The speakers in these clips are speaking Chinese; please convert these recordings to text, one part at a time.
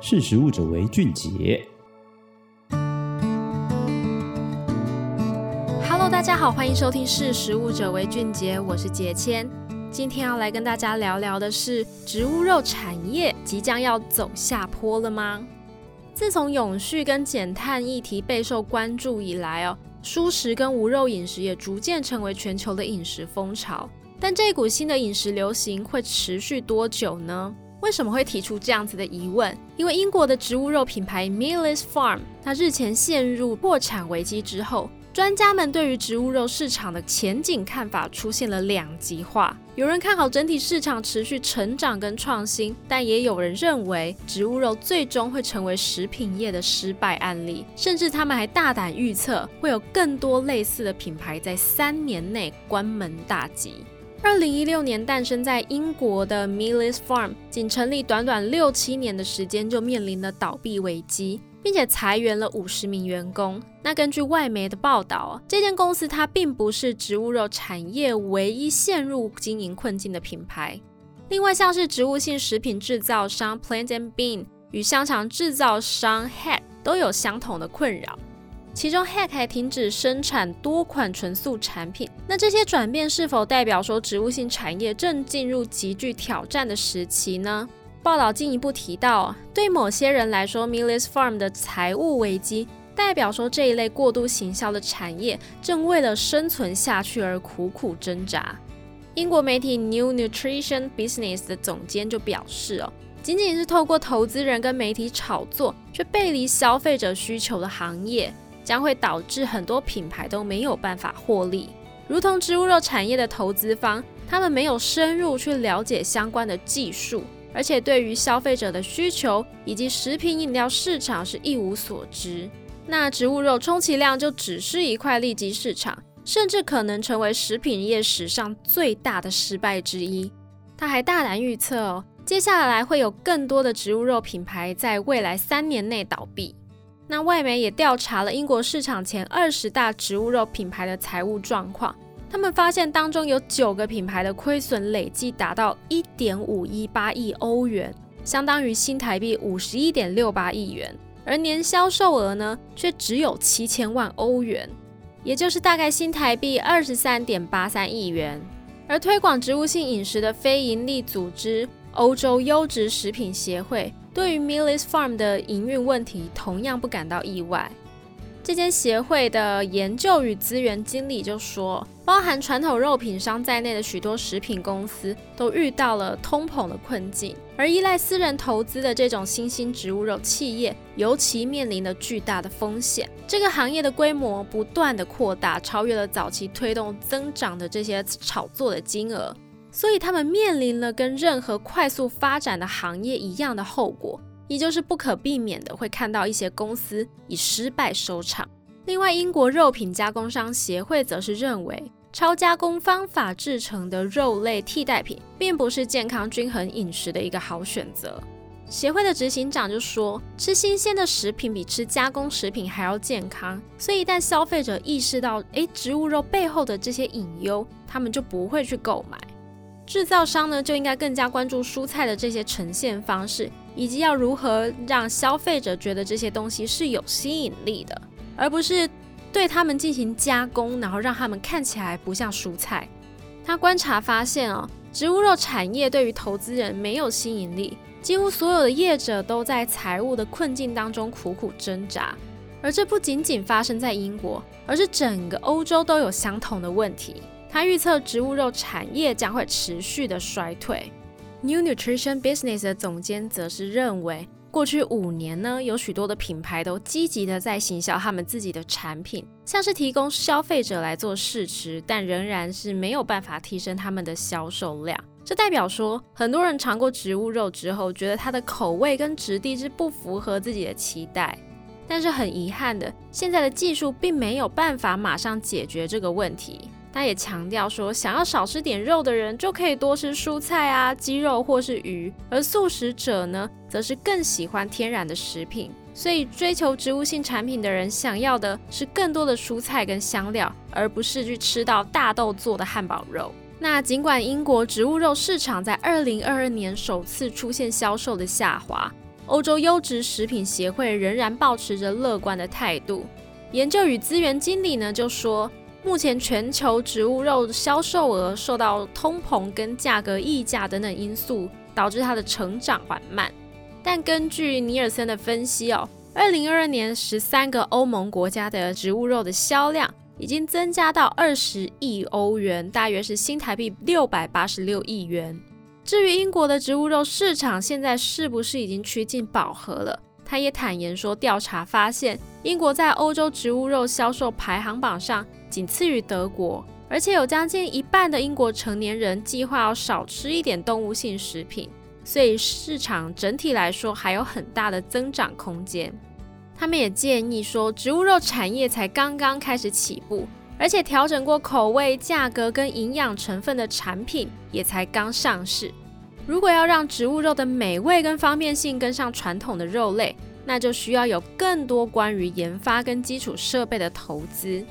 识食物者为俊杰。Hello，大家好，欢迎收听《识食物者为俊杰》，我是杰谦。今天要来跟大家聊聊的是，植物肉产业即将要走下坡了吗？自从永续跟减碳议题备受关注以来哦，蔬食跟无肉饮食也逐渐成为全球的饮食风潮。但这股新的饮食流行会持续多久呢？为什么会提出这样子的疑问？因为英国的植物肉品牌 Meatless Farm，它日前陷入破产危机之后，专家们对于植物肉市场的前景看法出现了两极化。有人看好整体市场持续成长跟创新，但也有人认为植物肉最终会成为食品业的失败案例，甚至他们还大胆预测会有更多类似的品牌在三年内关门大吉。二零一六年诞生在英国的 Meatless Farm，仅成立短短六七年的时间就面临了倒闭危机，并且裁员了五十名员工。那根据外媒的报道，这间公司它并不是植物肉产业唯一陷入经营困境的品牌。另外，像是植物性食品制造商 Plant and Bean 与香肠制造商 Head 都有相同的困扰。其中，Head 还停止生产多款纯素产品。那这些转变是否代表说植物性产业正进入极具挑战的时期呢？报道进一步提到，对某些人来说，Meatless Farm 的财务危机代表说这一类过度行销的产业正为了生存下去而苦苦挣扎。英国媒体 New Nutrition Business 的总监就表示：“哦，仅仅是透过投资人跟媒体炒作，却背离消费者需求的行业。”将会导致很多品牌都没有办法获利，如同植物肉产业的投资方，他们没有深入去了解相关的技术，而且对于消费者的需求以及食品饮料市场是一无所知。那植物肉充其量就只是一块利基市场，甚至可能成为食品业史上最大的失败之一。他还大胆预测哦，接下来会有更多的植物肉品牌在未来三年内倒闭。那外媒也调查了英国市场前二十大植物肉品牌的财务状况，他们发现当中有九个品牌的亏损累计达到一点五一八亿欧元，相当于新台币五十一点六八亿元，而年销售额呢却只有七千万欧元，也就是大概新台币二十三点八三亿元。而推广植物性饮食的非营利组织欧洲优质食品协会。对于 Millet's Farm 的营运问题，同样不感到意外。这间协会的研究与资源经理就说，包含传统肉品商在内的许多食品公司都遇到了通膨的困境，而依赖私人投资的这种新兴植物肉企业，尤其面临了巨大的风险。这个行业的规模不断的扩大，超越了早期推动增长的这些炒作的金额。所以他们面临了跟任何快速发展的行业一样的后果，也就是不可避免的会看到一些公司以失败收场。另外，英国肉品加工商协会则是认为，超加工方法制成的肉类替代品并不是健康均衡饮食的一个好选择。协会的执行长就说，吃新鲜的食品比吃加工食品还要健康。所以一旦消费者意识到，诶，植物肉背后的这些隐忧，他们就不会去购买。制造商呢，就应该更加关注蔬菜的这些呈现方式，以及要如何让消费者觉得这些东西是有吸引力的，而不是对他们进行加工，然后让他们看起来不像蔬菜。他观察发现哦，植物肉产业对于投资人没有吸引力，几乎所有的业者都在财务的困境当中苦苦挣扎，而这不仅仅发生在英国，而是整个欧洲都有相同的问题。他预测植物肉产业将会持续的衰退。New Nutrition Business 的总监则是认为，过去五年呢，有许多的品牌都积极的在行销他们自己的产品，像是提供消费者来做试吃，但仍然是没有办法提升他们的销售量。这代表说，很多人尝过植物肉之后，觉得它的口味跟质地是不符合自己的期待。但是很遗憾的，现在的技术并没有办法马上解决这个问题。他也强调说，想要少吃点肉的人就可以多吃蔬菜啊、鸡肉或是鱼，而素食者呢，则是更喜欢天然的食品。所以，追求植物性产品的人想要的是更多的蔬菜跟香料，而不是去吃到大豆做的汉堡肉。那尽管英国植物肉市场在二零二二年首次出现销售的下滑，欧洲优质食品协会仍然保持着乐观的态度。研究与资源经理呢就说，目前全球植物肉销售额受到通膨跟价格溢价等等因素，导致它的成长缓慢。但根据尼尔森的分析哦，二零二二年十三个欧盟国家的植物肉的销量已经增加到二十亿欧元，大约是新台币六百八十六亿元。至于英国的植物肉市场现在是不是已经趋近饱和了？他也坦言说，调查发现，英国在欧洲植物肉销售排行榜上仅次于德国，而且有将近一半的英国成年人计划要少吃一点动物性食品，所以市场整体来说还有很大的增长空间。他们也建议说，植物肉产业才刚刚开始起步，而且调整过口味、价格跟营养成分的产品也才刚上市。如果要让植物肉的美味跟方便性跟上传统的肉类，那就需要有更多关于研发跟基础设备的投资。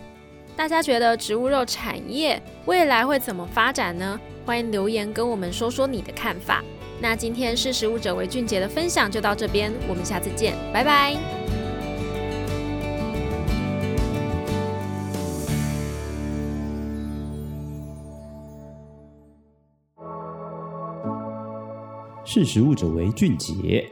大家觉得植物肉产业未来会怎么发展呢？欢迎留言跟我们说说你的看法。那今天识食物者为俊杰的分享就到这边，我们下次见，拜拜。识食物者为俊杰。